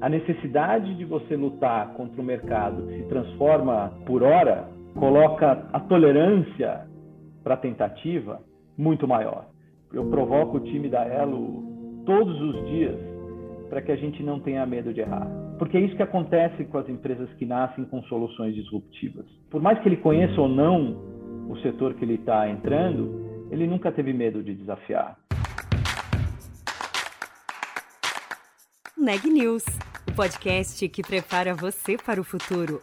A necessidade de você lutar contra o mercado que se transforma por hora coloca a tolerância para tentativa muito maior. Eu provoco o time da Elo todos os dias para que a gente não tenha medo de errar. Porque é isso que acontece com as empresas que nascem com soluções disruptivas. Por mais que ele conheça ou não o setor que ele está entrando, ele nunca teve medo de desafiar. Neg News, o podcast que prepara você para o futuro.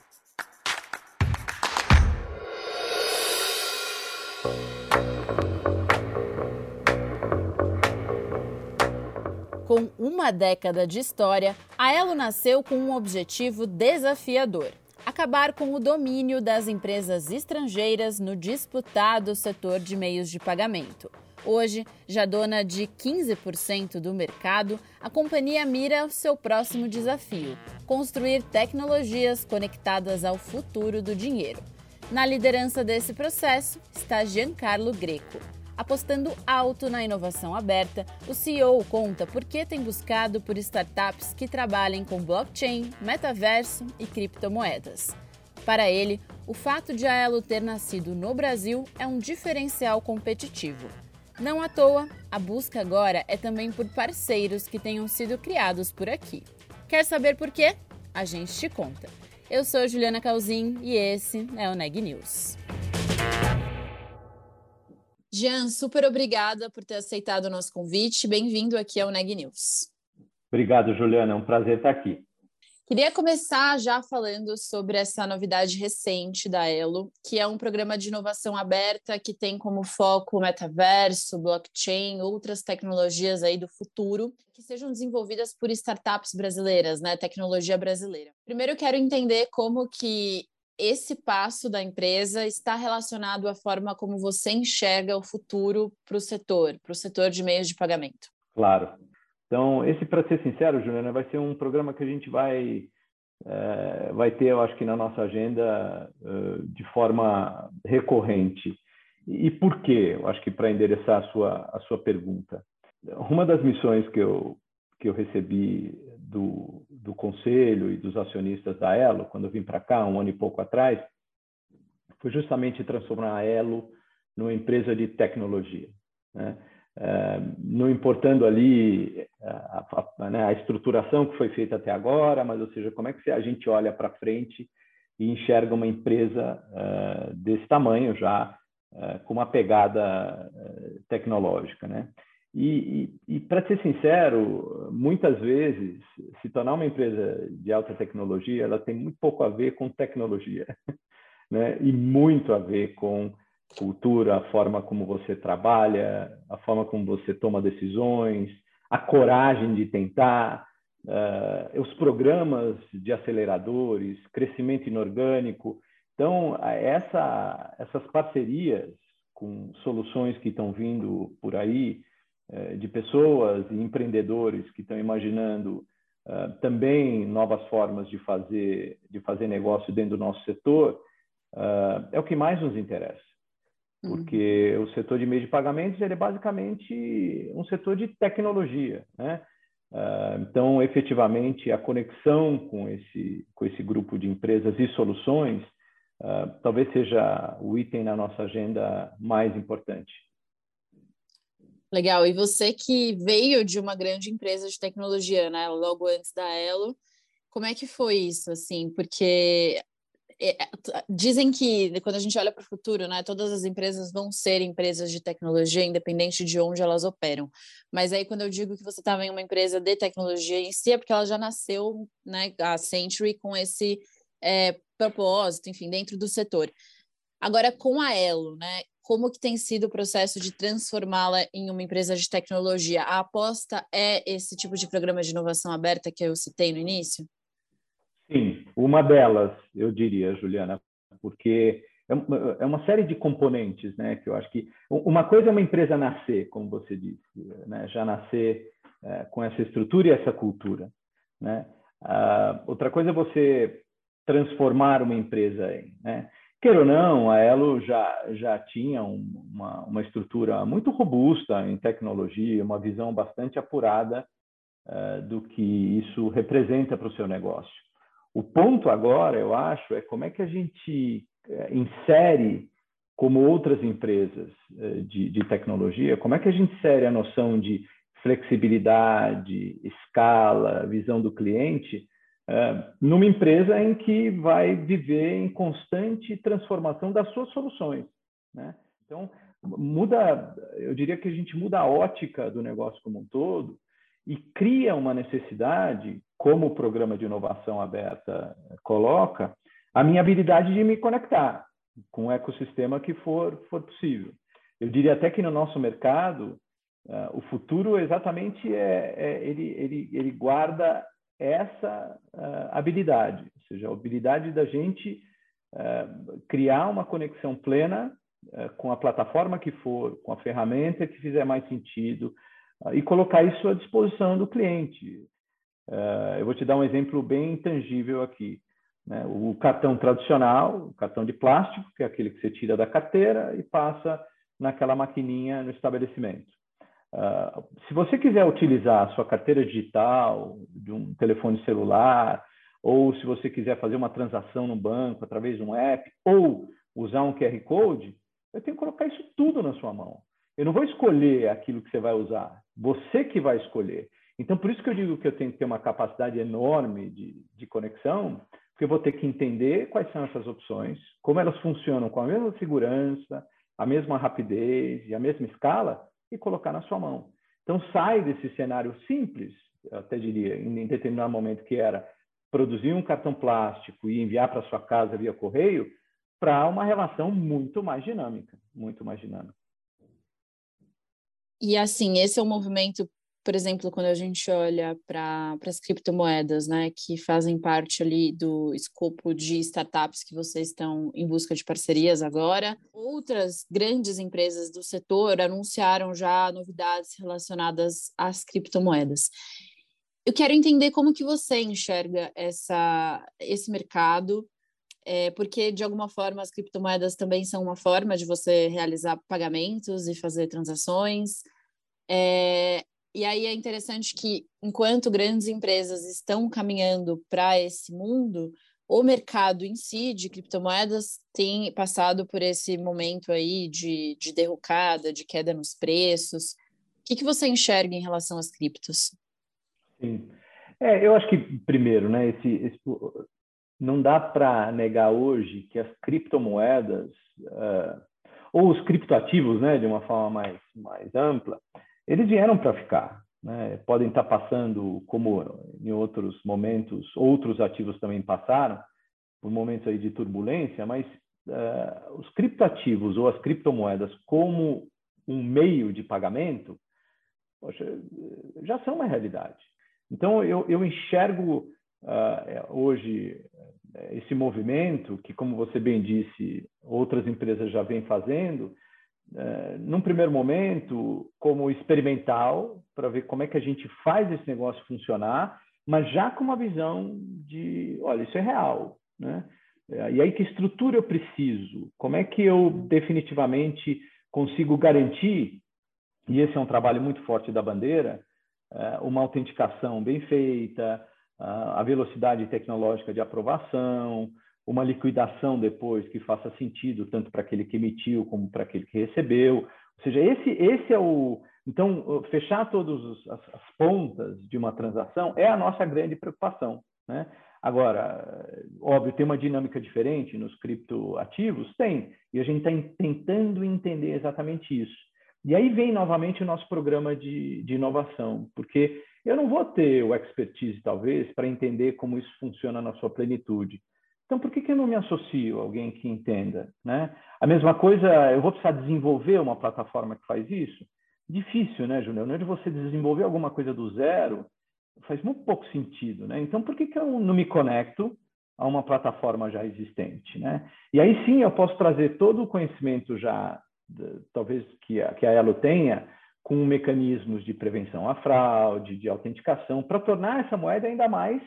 Com uma década de história, a Elo nasceu com um objetivo desafiador: acabar com o domínio das empresas estrangeiras no disputado setor de meios de pagamento. Hoje, já dona de 15% do mercado, a companhia mira seu próximo desafio: construir tecnologias conectadas ao futuro do dinheiro. Na liderança desse processo está Giancarlo Greco. Apostando alto na inovação aberta, o CEO conta por que tem buscado por startups que trabalhem com blockchain, metaverso e criptomoedas. Para ele, o fato de a Elo ter nascido no Brasil é um diferencial competitivo. Não à toa, a busca agora é também por parceiros que tenham sido criados por aqui. Quer saber por quê? A gente te conta. Eu sou Juliana Calzin e esse é o Neg News. Jean, super obrigada por ter aceitado o nosso convite. Bem-vindo aqui ao Neg News. Obrigado, Juliana. É um prazer estar aqui. Queria começar já falando sobre essa novidade recente da Elo, que é um programa de inovação aberta que tem como foco metaverso, blockchain, outras tecnologias aí do futuro, que sejam desenvolvidas por startups brasileiras, né, tecnologia brasileira. Primeiro quero entender como que esse passo da empresa está relacionado à forma como você enxerga o futuro para o setor, para o setor de meios de pagamento? Claro. Então, esse, para ser sincero, Juliana, vai ser um programa que a gente vai, é, vai ter, eu acho que na nossa agenda, uh, de forma recorrente. E, por quê? Eu acho que para endereçar a sua, a sua pergunta. Uma das missões que eu, que eu recebi do, do conselho e dos acionistas da Elo, quando eu vim para cá, um ano e pouco atrás, foi justamente transformar a Elo numa empresa de tecnologia. Né? É, não importando ali a, a, né, a, estruturação que foi feita até agora, mas, ou seja, como é que a gente olha para frente e enxerga uma empresa uh, desse tamanho já, uh, com uma pegada uh, tecnológica, né? E, e, e para ser sincero, muitas vezes, se tornar uma empresa de alta tecnologia, ela tem muito pouco a ver com tecnologia, né? E muito a ver com cultura, a forma como você trabalha, a forma como você toma decisões, a coragem de tentar, uh, os programas de aceleradores, crescimento inorgânico. Então, essa, essas parcerias com soluções que estão vindo por aí, eh, de pessoas e empreendedores que estão imaginando uh, também novas formas de fazer de fazer negócio dentro do nosso setor é o que mais nos interessa. Porque uhum. o setor de meio de pagamentos ele é basicamente um setor de tecnologia né uh, então efetivamente a conexão com esse com esse grupo de empresas e soluções talvez seja o item na nossa agenda mais importante Legal. E você que veio de uma grande empresa de tecnologia, né? Logo antes da Elo, como é que foi isso, assim? Porque dizem que quando a gente olha para o futuro, né, todas as empresas vão ser empresas de tecnologia, independente de onde elas operam. Mas aí quando eu digo que você estava em uma empresa de tecnologia em si, é porque ela já nasceu, né, a Century com esse é, propósito, enfim, dentro do setor. Agora com a Elo, né, como que tem sido o processo de transformá-la em uma empresa de tecnologia? A aposta é esse tipo de programa de inovação aberta que eu citei no início? Uma delas, eu diria, Juliana, porque é, é uma série de componentes, né? Que eu acho que uma coisa é uma empresa nascer, como você disse, né? Já nascer é, com essa estrutura e essa cultura, né? Uh, outra coisa é você transformar uma empresa em, né? Queira ou não, a Elo já, já tinha uma, uma estrutura muito robusta em tecnologia, uma visão bastante apurada uh, do que isso representa para o seu negócio. O ponto agora, eu acho, é como é que a gente uh, insere, como outras empresas uh, de, de tecnologia, como é que a gente insere a noção de flexibilidade, escala, visão do cliente numa empresa em que vai viver em constante transformação das suas soluções. Né? Então, muda, eu diria que a gente muda a ótica do negócio como um todo e cria uma necessidade, como o programa de inovação aberta coloca, a minha habilidade de me conectar com o ecossistema que for, for possível. Eu diria até que no nosso mercado, uh, o futuro exatamente é, é, ele, ele, ele guarda essa uh, habilidade, ou seja, a habilidade da gente uh, criar uma conexão plena com a plataforma que for, com a ferramenta que fizer mais sentido e colocar isso à disposição do cliente. eu vou te dar um exemplo bem tangível aqui. Né? O cartão tradicional, o cartão de plástico, que é aquele que você tira da carteira e passa naquela maquininha no estabelecimento. Uh, se você quiser utilizar a sua carteira digital, de um telefone celular, ou se você quiser fazer uma transação no banco através de um app, ou usar um QR Code, eu tenho que colocar isso tudo na sua mão. Eu não vou escolher aquilo que você vai usar, você que vai escolher. Então, por isso que eu digo que eu tenho que ter uma capacidade enorme de, de conexão, porque eu vou ter que entender quais são essas opções, como elas funcionam com a mesma segurança, a mesma rapidez e a mesma escala, e colocar na sua mão. Então, sai desse cenário simples, eu até diria, em determinado momento, que era produzir um cartão plástico e enviar para sua casa via correio, para uma relação muito mais dinâmica, muito mais dinâmica. E assim, esse é um movimento por exemplo, quando a gente olha para as criptomoedas, né, que fazem parte ali do escopo de startups que vocês estão em busca de parcerias agora, outras grandes empresas do setor anunciaram já novidades relacionadas às criptomoedas. Eu quero entender como que você enxerga essa, esse mercado, é, porque de alguma forma as criptomoedas também são uma forma de você realizar pagamentos e fazer transações. É, e aí é interessante que, enquanto grandes empresas estão caminhando para esse mundo, o mercado em si de criptomoedas tem passado por esse momento aí de, de derrocada, de queda nos preços. O que, que você enxerga em relação às criptos? Sim. É, eu acho que, primeiro, né, esse, esse não dá para negar hoje que as criptomoedas, uh, ou os criptoativos, né, de uma forma mais, mais ampla, eles vieram para ficar. Né? Podem estar tá passando, como em outros momentos, outros ativos também passaram, por momentos aí de turbulência, mas uh, os criptoativos ou as criptomoedas como um meio de pagamento, poxa, já são uma realidade. Então, eu, eu enxergo uh, hoje esse movimento, que, como você bem disse, outras empresas já vêm fazendo, é, num primeiro momento, como experimental, para ver como é que a gente faz esse negócio funcionar, mas já com uma visão de, olha, isso é real, né? É, e aí, que estrutura eu preciso? Como é que eu definitivamente consigo garantir, e esse é um trabalho muito forte da bandeira, é, uma autenticação bem feita, a velocidade tecnológica de aprovação, uma liquidação depois que faça sentido tanto para aquele que emitiu como para aquele que recebeu. Ou seja, esse, esse é o. Então, fechar todas as, as pontas de uma transação é a nossa grande preocupação. Né? Agora, óbvio, tem uma dinâmica diferente nos criptoativos? Tem, e a gente está tentando entender exatamente isso. E aí vem novamente o nosso programa de, de inovação, porque eu não vou ter o expertise, talvez, para entender como isso funciona na sua plenitude. Então, por que, que eu não me associo a alguém que entenda? Né? A mesma coisa, eu vou precisar desenvolver uma plataforma que faz isso? Difícil, né? Não é de você desenvolver alguma coisa do zero, faz muito pouco sentido, né? Então, por que, que eu não me conecto a uma plataforma já existente, né? E aí sim eu posso trazer todo o conhecimento já, talvez que a, que a Elo tenha, com mecanismos de prevenção à fraude, de autenticação, para tornar essa moeda ainda mais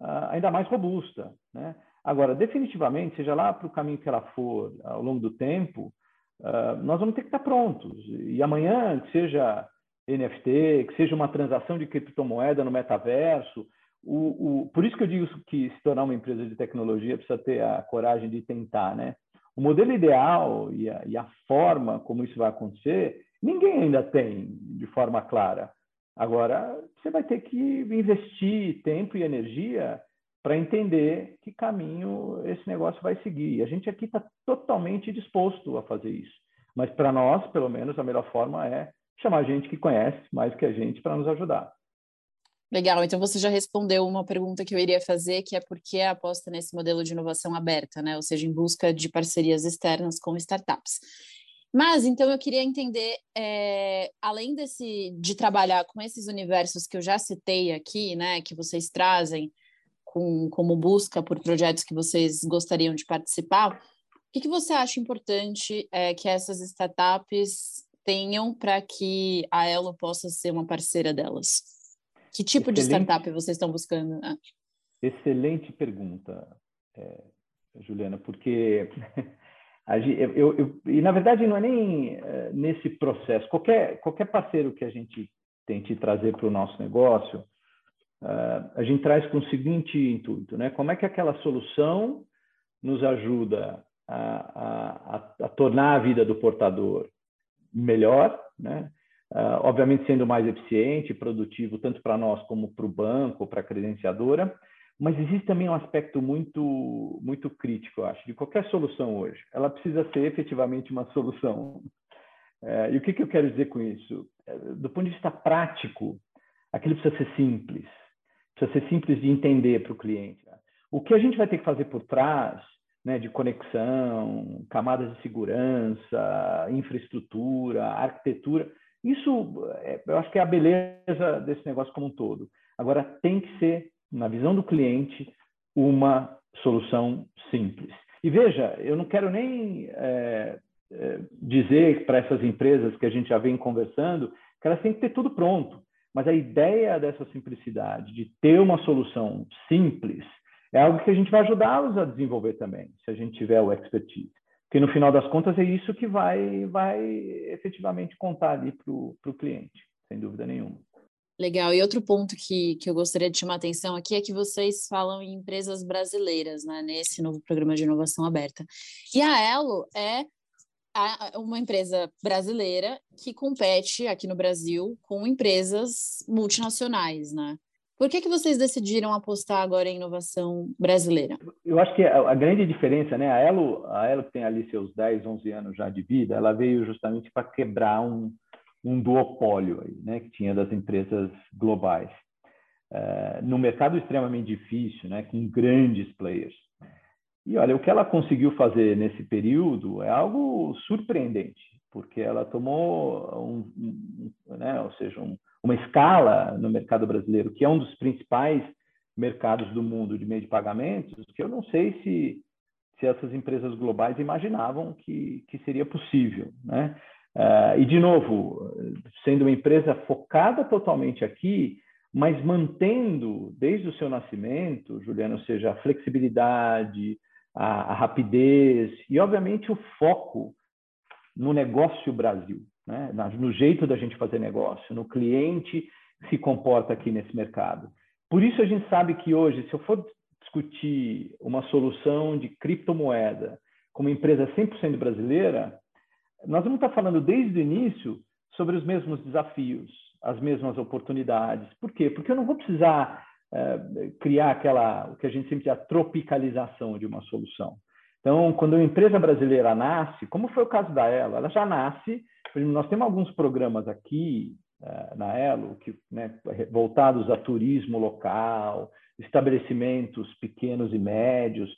uh, ainda mais robusta. Né? Agora, definitivamente, seja lá para o caminho que ela for ao longo do tempo, uh, nós vamos ter que estar prontos. E amanhã, seja NFT, que seja uma transação de criptomoeda no metaverso. O, o, por isso que eu digo que se tornar uma empresa de tecnologia precisa ter a coragem de tentar, né? O modelo ideal e a, e a forma como isso vai acontecer, ninguém ainda tem de forma clara. Agora, você vai ter que investir tempo e energia para entender que caminho esse negócio vai seguir. A gente aqui está totalmente disposto a fazer isso. Mas para nós, pelo menos, a melhor forma é chamar gente que conhece mais que a gente para nos ajudar. Legal, então você já respondeu uma pergunta que eu iria fazer, que é por que a aposta nesse modelo de inovação aberta, né? Ou seja, em busca de parcerias externas com startups. Mas então eu queria entender, é, além desse de trabalhar com esses universos que eu já citei aqui, né, que vocês trazem com, como busca por projetos que vocês gostariam de participar, o que, que você acha importante é, que essas startups tenham para que a Elo possa ser uma parceira delas? Que tipo Excelente. de startup vocês estão buscando? Ah. Excelente pergunta, é, Juliana, porque eu, eu, e na verdade não é nem é, nesse processo. Qualquer, qualquer parceiro que a gente tente trazer para o nosso negócio, uh, a gente traz com o seguinte intuito, né? Como é que aquela solução nos ajuda a, a, a tornar a vida do portador melhor, né? Uh, obviamente sendo mais eficiente, produtivo, tanto para nós como para o banco, para a credenciadora, mas existe também um aspecto muito, muito crítico, eu acho, de qualquer solução hoje. Ela precisa ser efetivamente uma solução. Uh, e o que, que eu quero dizer com isso? Uh, do ponto de vista prático, aquilo precisa ser simples, precisa ser simples de entender para o cliente. O que a gente vai ter que fazer por trás né, de conexão, camadas de segurança, infraestrutura, arquitetura. Isso, é, eu acho que é a beleza desse negócio como um todo. Agora, tem que ser, na visão do cliente, uma solução simples. E veja, eu não quero nem é, é, dizer para essas empresas que a gente já vem conversando que elas têm que ter tudo pronto. Mas a ideia dessa simplicidade, de ter uma solução simples, é algo que a gente vai ajudá-los a desenvolver também, se a gente tiver o expertise. Porque no final das contas é isso que vai, vai efetivamente contar ali para o cliente, sem dúvida nenhuma. Legal. E outro ponto que, que eu gostaria de chamar a atenção aqui é que vocês falam em empresas brasileiras, né, nesse novo programa de inovação aberta. E a Elo é uma empresa brasileira que compete aqui no Brasil com empresas multinacionais, né? Por que, que vocês decidiram apostar agora em inovação brasileira? Eu acho que a, a grande diferença, né? A Elo, a Elo que tem ali seus 10, 11 anos já de vida, ela veio justamente para quebrar um, um duopólio aí, né? Que tinha das empresas globais. É, no mercado extremamente difícil, né? Com grandes players. E olha, o que ela conseguiu fazer nesse período é algo surpreendente, porque ela tomou um, um né? Ou seja, um uma escala no mercado brasileiro, que é um dos principais mercados do mundo de meio de pagamentos, que eu não sei se, se essas empresas globais imaginavam que, que seria possível. Né? Uh, e, de novo, sendo uma empresa focada totalmente aqui, mas mantendo desde o seu nascimento, Juliano, ou seja, a flexibilidade, a, a rapidez e, obviamente, o foco no negócio Brasil né? no jeito da gente fazer negócio, no cliente se comporta aqui nesse mercado. Por isso a gente sabe que hoje, se eu for discutir uma solução de criptomoeda com uma empresa 100% brasileira, nós vamos estar falando desde o início sobre os mesmos desafios, as mesmas oportunidades. Por quê? Porque eu não vou precisar é, criar aquela, o que a gente sempre diz, a tropicalização de uma solução. Então, quando uma empresa brasileira nasce, como foi o caso da Ela, ela já nasce nós temos alguns programas aqui uh, na Elo que, né, voltados a turismo local, estabelecimentos pequenos e médios,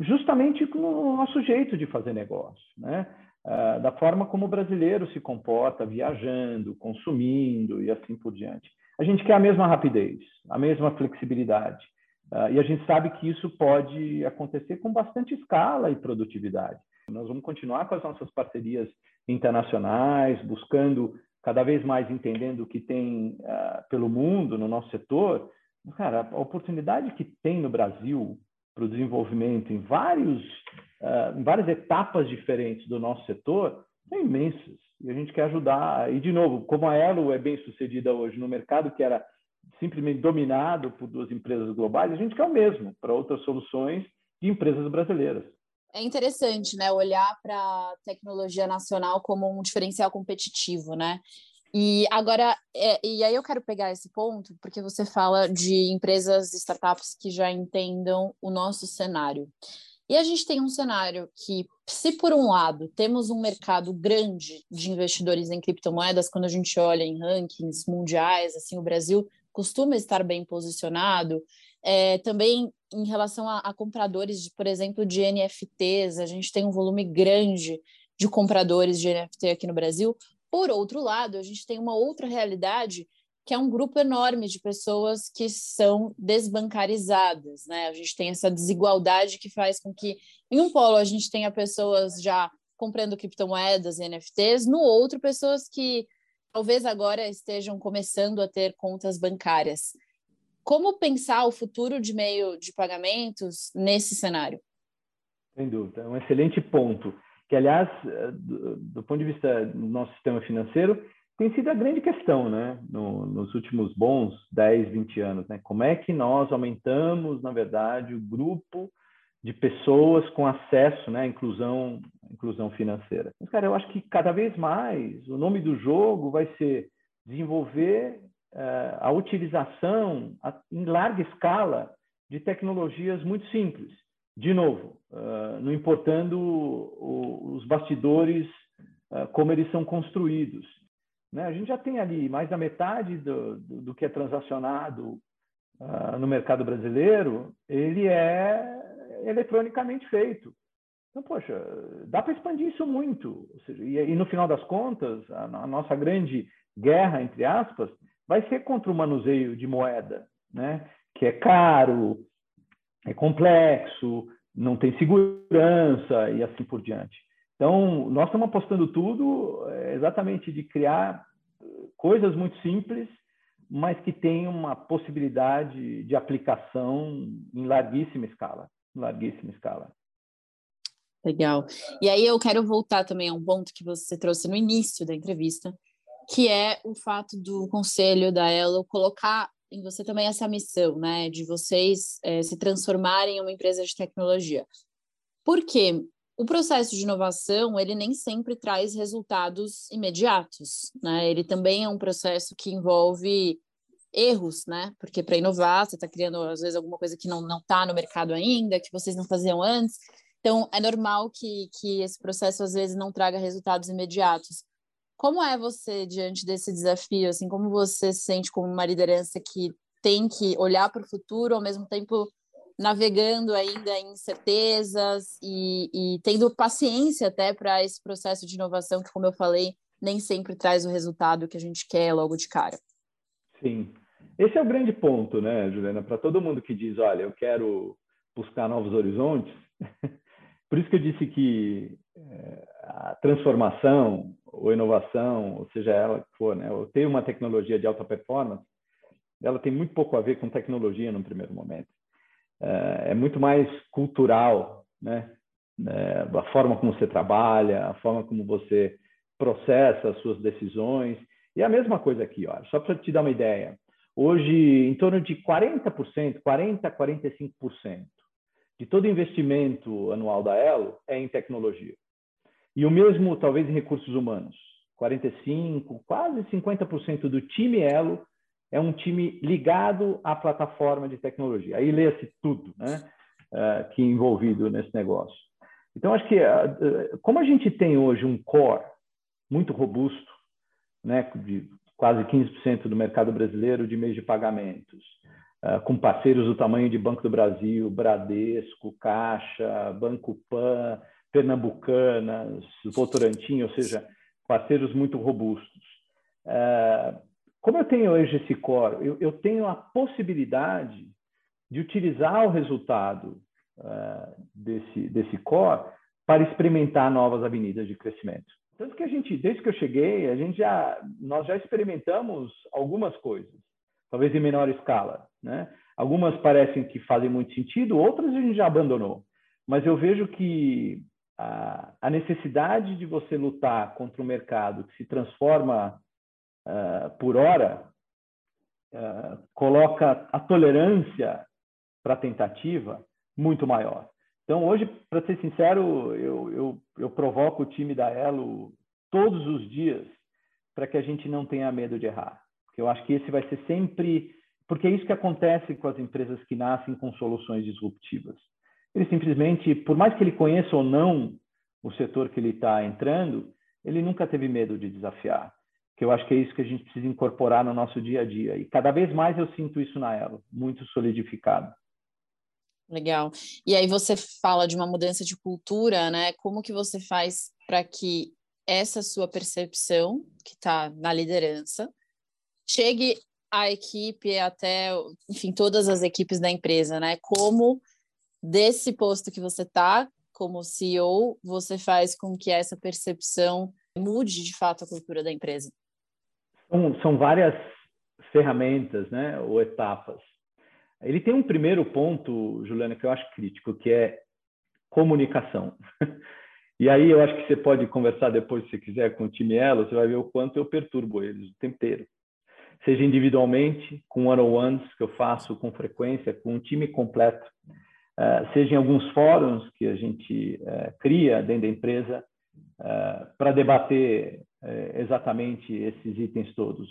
justamente no nosso jeito de fazer negócio, né? Uh, da forma como o brasileiro se comporta viajando, consumindo e assim por diante. A gente quer a mesma rapidez, a mesma flexibilidade. Uh, e a gente sabe que isso pode acontecer com bastante escala e produtividade. Nós vamos continuar com as nossas parcerias internacionais, buscando cada vez mais entendendo o que tem uh, pelo mundo no nosso setor. Cara, a oportunidade que tem no Brasil para o desenvolvimento em vários uh, em várias etapas diferentes do nosso setor são imensas. E a gente quer ajudar. E, de novo, como a Elo é bem sucedida hoje no mercado, que era simplesmente dominado por duas empresas globais, a gente quer o mesmo para outras soluções de empresas brasileiras. É interessante, né, olhar para a tecnologia nacional como um diferencial competitivo, né? E agora, é, e aí eu quero pegar esse ponto, porque você fala de empresas, startups que já entendam o nosso cenário. E a gente tem um cenário que, se por um lado temos um mercado grande de investidores em criptomoedas, quando a gente olha em rankings mundiais, assim, o Brasil costuma estar bem posicionado. É, também em relação a, a compradores, de, por exemplo, de NFTs, a gente tem um volume grande de compradores de NFT aqui no Brasil. Por outro lado, a gente tem uma outra realidade que é um grupo enorme de pessoas que são desbancarizadas, né? A gente tem essa desigualdade que faz com que em um polo a gente tenha pessoas já comprando criptomoedas e NFTs, no outro pessoas que talvez agora estejam começando a ter contas bancárias. Como pensar o futuro de meio de pagamentos nesse cenário? Sem dúvida, é um excelente ponto. Que, aliás, eh, do, do ponto de vista do nosso sistema financeiro, tem sido a grande questão, né, no, nos últimos bons 10, 20 anos, né? Como é que nós aumentamos, na verdade, o grupo de pessoas com acesso, né, à inclusão, inclusão financeira. Mas, cara, eu acho que cada vez mais o nome do jogo vai ser desenvolver uh, a utilização a, em larga escala de tecnologias muito simples. De novo, uh, não importando o, os bastidores, uh, como eles são construídos. Né? A gente já tem ali mais da metade do, do, do que é transacionado uh, no mercado brasileiro, ele é eletronicamente feito. Então, poxa, dá para expandir isso muito. Seja, e, e, no final das contas, a, a, nossa grande guerra, entre aspas, vai ser contra o manuseio de moeda, né? que é caro, é complexo, não tem segurança e assim por diante. Então, nós estamos apostando tudo é, exatamente de criar coisas muito simples, mas que tenham uma possibilidade de aplicação em larguíssima escala, em larguíssima escala. Legal. E aí eu quero voltar também a um ponto que você trouxe no início da entrevista, que é o fato do conselho da Elo colocar em você também essa missão, né, de vocês é, se transformarem em uma empresa de tecnologia. Por quê? O processo de inovação ele nem sempre traz resultados imediatos, né? Ele também é um processo que envolve erros, né? Porque para inovar você está criando às vezes alguma coisa que não não está no mercado ainda, que vocês não faziam antes. Então é normal que que esse processo às vezes não traga resultados imediatos. Como é você diante desse desafio? Assim, como você se sente como uma liderança que tem que olhar para o futuro ao mesmo tempo navegando ainda em incertezas e, e tendo paciência até para esse processo de inovação que, como eu falei, nem sempre traz o resultado que a gente quer logo de cara. Sim. Esse é o grande ponto, né, Juliana? Para todo mundo que diz, olha, eu quero buscar novos horizontes. Por isso que eu disse que é, a transformação ou inovação, ou seja ela que for, né, ou ter uma tecnologia de alta performance, ela tem muito pouco a ver com tecnologia no primeiro momento. É, é muito mais cultural, né? É, a forma como você trabalha, a forma como você processa as suas decisões. E a mesma coisa aqui, ó, só para te dar uma ideia. Hoje, em torno de 40%, 40% a 45% de todo investimento anual da Elo é em tecnologia. E o mesmo, talvez, em recursos humanos. 45%, quase 50% do time Elo é um time ligado à plataforma de tecnologia. Aí lê-se tudo né, uh, que é envolvido nesse negócio. Então, acho que, uh, como a gente tem hoje um core muito robusto, né, de quase 15% do mercado brasileiro de meios de pagamentos, uh, com parceiros do tamanho de Banco do Brasil, Bradesco, Caixa, Banco Pan, Pernambucanas, Votorantim, ou seja, parceiros muito robustos. Uh, como eu tenho hoje esse core, eu, eu tenho a possibilidade de utilizar o resultado uh, desse, desse core para experimentar novas avenidas de crescimento. Tanto que a gente, desde que eu cheguei, a gente já, nós já experimentamos algumas coisas, talvez em menor escala, né? Algumas parecem que fazem muito sentido, outras a gente já abandonou. Mas eu vejo que a, a necessidade de você lutar contra um mercado que se transforma uh, por hora uh, coloca a tolerância para tentativa muito maior. Então, hoje, para ser sincero, eu, eu, eu provoco o time da Elo todos os dias para que a gente não tenha medo de errar. Porque eu acho que esse vai ser sempre. Porque é isso que acontece com as empresas que nascem com soluções disruptivas. Ele simplesmente, por mais que ele conheça ou não o setor que ele está entrando, ele nunca teve medo de desafiar. Que eu acho que é isso que a gente precisa incorporar no nosso dia a dia. E cada vez mais eu sinto isso na Elo, muito solidificado. Legal. E aí você fala de uma mudança de cultura, né? Como que você faz para que essa sua percepção, que está na liderança, chegue à equipe até, enfim, todas as equipes da empresa, né? Como desse posto que você está, como CEO, você faz com que essa percepção mude de fato a cultura da empresa? São, são várias ferramentas, né, ou etapas. Ele tem um primeiro ponto, Juliana, que eu acho crítico, que é comunicação. E aí eu acho que você pode conversar depois, se quiser, com o time Elo, você vai ver o quanto eu perturbo eles o tempo inteiro. Seja individualmente, com one-on-ones que eu faço com frequência, com um time completo, uh, seja em alguns fóruns que a gente uh, cria dentro da empresa para debater exatamente esses itens todos.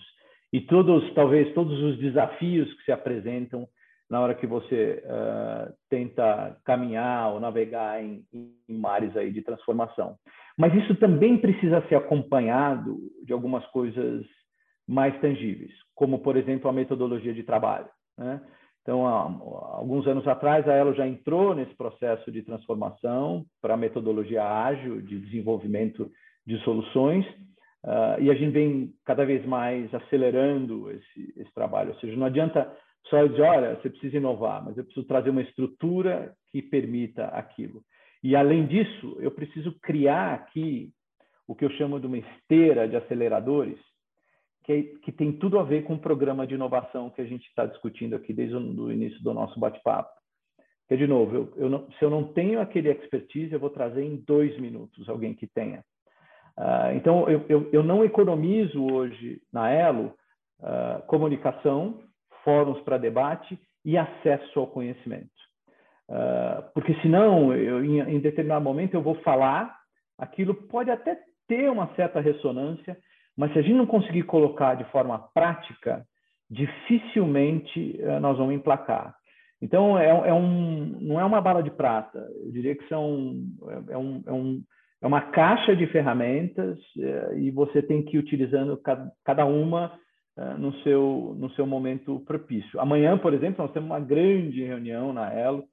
E todos, talvez, todos os desafios que se apresentam na hora que você uh, tenta caminhar ou navegar em, em, mares aí de transformação. Mas isso também precisa ser acompanhado de algumas coisas mais tangíveis, como, por exemplo, a metodologia de trabalho. Né? Então, há, alguns anos atrás, a Elo já entrou nesse processo de transformação para a metodologia ágil de desenvolvimento de soluções, uh, e a gente vem cada vez mais acelerando esse, esse trabalho. Ou seja, não adianta só dizer, olha, você precisa inovar, mas eu preciso trazer uma estrutura que permita aquilo. E, além disso, eu preciso criar aqui o que eu chamo de uma esteira de aceleradores, que, que tem tudo a ver com o programa de inovação que a gente está discutindo aqui desde o início do nosso bate-papo. Que, de novo, eu, eu não, se eu não tenho aquele expertise, eu vou trazer em dois minutos alguém que tenha. Uh, então, eu, eu, eu, não economizo hoje na Elo uh, comunicação, fóruns para debate e acesso ao conhecimento. Uh, porque senão, eu, em, em determinado momento, eu vou falar, aquilo pode até ter uma certa ressonância, mas se a gente não conseguir colocar de forma prática, dificilmente uh, nós vamos emplacar. Então, é, é, um, não é uma bala de prata, eu diria que são, é, é um, é, um, é uma caixa de ferramentas é, e você tem que ir utilizando cada, uma eh, no, seu, no seu momento propício. Amanhã, por exemplo, nós temos uma grande reunião na Elo,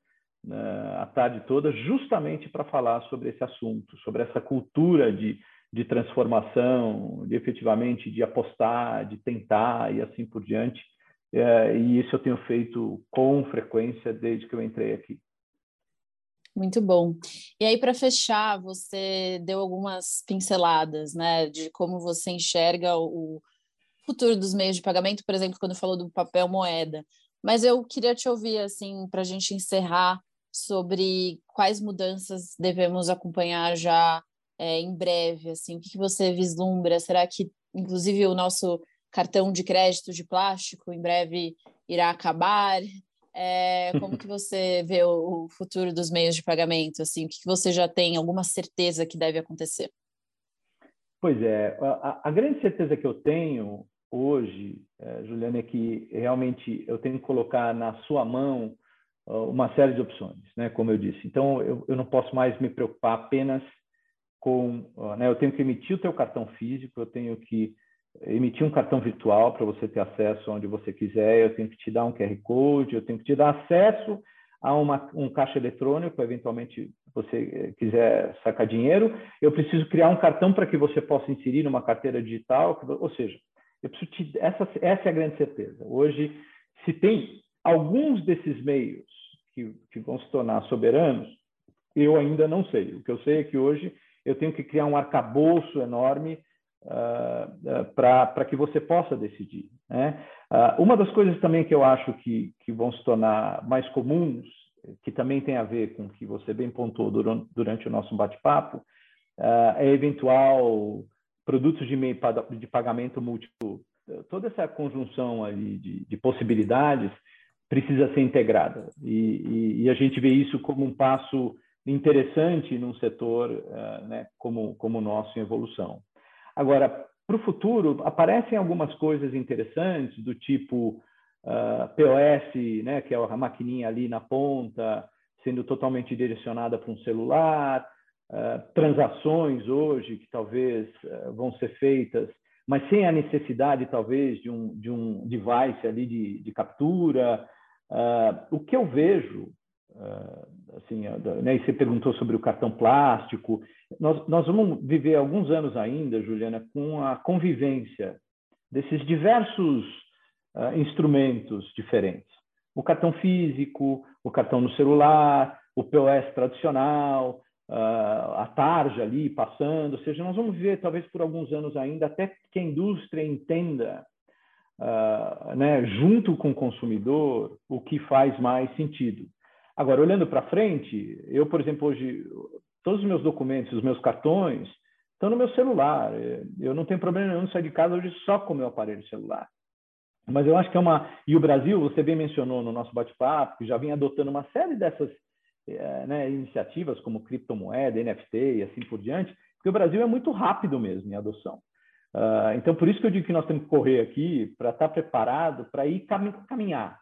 a tarde toda, justamente para falar sobre esse assunto, sobre essa cultura de, de transformação, de efetivamente de apostar, de tentar e assim por diante. É, e isso eu tenho feito com frequência desde que eu entrei aqui. Muito bom. E aí, para fechar, você deu algumas pinceladas, né, de como você enxerga o, futuro dos meios de pagamento, por exemplo, quando falou do papel moeda. Mas eu queria te ouvir, assim, para a gente encerrar, sobre quais mudanças devemos acompanhar já é, em breve, assim, o que, que você vislumbra? Será que, inclusive, o nosso cartão de crédito de plástico em breve irá acabar? É, como que você vê o, futuro dos meios de pagamento? Assim, o que, que você já tem alguma certeza que deve acontecer? Pois é, a, a grande certeza que eu tenho hoje, é, Juliana, é que realmente eu tenho que colocar na sua mão uh, uma série de opções, né? Como eu disse. Então, eu, eu não posso mais me preocupar apenas com, né? Eu tenho que emitir o teu cartão físico, eu tenho que emitir um cartão virtual para você ter acesso onde você quiser, eu tenho que te dar um QR Code, eu tenho que te dar acesso a uma, um caixa eletrônico, eventualmente você eh, quiser sacar dinheiro, eu preciso criar um cartão para que você possa inserir numa carteira digital, ou seja, eu preciso te, essa, essa é a grande certeza. Hoje, se tem alguns desses meios que, que vão se tornar soberanos, eu ainda não sei. O que eu sei é que hoje eu tenho que criar um arcabouço enorme uh, uh, para que você possa decidir. Né? Uh, uma das coisas também que eu acho que, que vão se tornar mais comuns que também tem a ver com o que você bem pontuou durante, durante o nosso bate-papo, é eventual produtos de meio de pagamento múltiplo. Toda essa conjunção ali de, de possibilidades precisa ser integrada. E, e, e, a gente vê isso como um passo interessante num setor uh, né, como, como o nosso em evolução. Agora, para o futuro, aparecem algumas coisas interessantes, do tipo uh, ah, POS, né, que é a maquininha ali na ponta, sendo totalmente direcionada para um celular, uh, transações hoje que talvez uh, vão ser feitas, mas sem a necessidade, talvez, de um, de um device ali de, de captura. o que eu vejo assim, né, e você perguntou sobre o cartão plástico. Nós, nós vamos viver alguns anos ainda, Juliana, com a convivência desses diversos uh, instrumentos diferentes. O cartão físico, o cartão no celular, o POS tradicional, uh, a tarja ali passando. Ou seja, nós vamos viver talvez por alguns anos ainda até que a indústria entenda né, junto com o consumidor o que faz mais sentido. Agora, olhando para frente, eu, por exemplo, hoje, todos os meus documentos, os meus cartões, estão no meu celular. Eu não tenho problema nenhum de sair de casa hoje só com o meu aparelho celular. Mas eu acho que é uma. E o Brasil, você bem mencionou no nosso bate-papo, que já vem adotando uma série dessas é, né, iniciativas, como criptomoeda, NFT e assim por diante, porque o Brasil é muito rápido mesmo em adoção. Uh, então, por isso que eu digo que nós temos que correr aqui para estar preparado para ir caminhar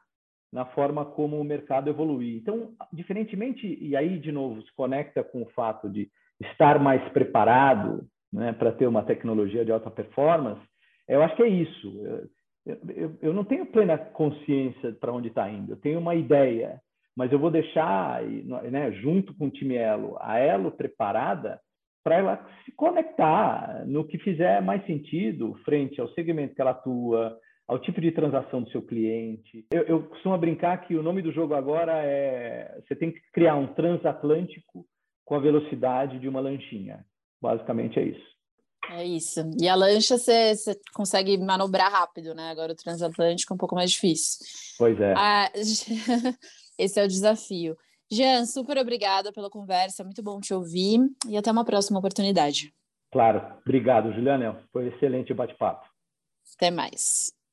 na forma como o mercado evoluir. Então, diferentemente, e aí, de novo, se conecta com o fato de estar mais preparado né, para ter uma tecnologia de alta performance, eu acho que é isso. Eu, eu, eu não tenho plena consciência para onde está indo, eu tenho uma ideia, mas eu vou deixar, né, junto com o time Elo, a Elo preparada para ela se conectar no que fizer mais sentido frente ao segmento que ela atua, ao tipo de transação do seu cliente. Eu, eu costumo brincar que o nome do jogo agora é você tem que criar um transatlântico com a velocidade de uma lanchinha. Basicamente é isso. É isso. E a lancha você, você consegue manobrar rápido, né? Agora o transatlântico é um pouco mais difícil. Pois é. Ah, esse é o desafio. Jean, super obrigada pela conversa, muito bom te ouvir e até uma próxima oportunidade. Claro, obrigado, Juliana. Foi excelente o bate-papo. Até mais.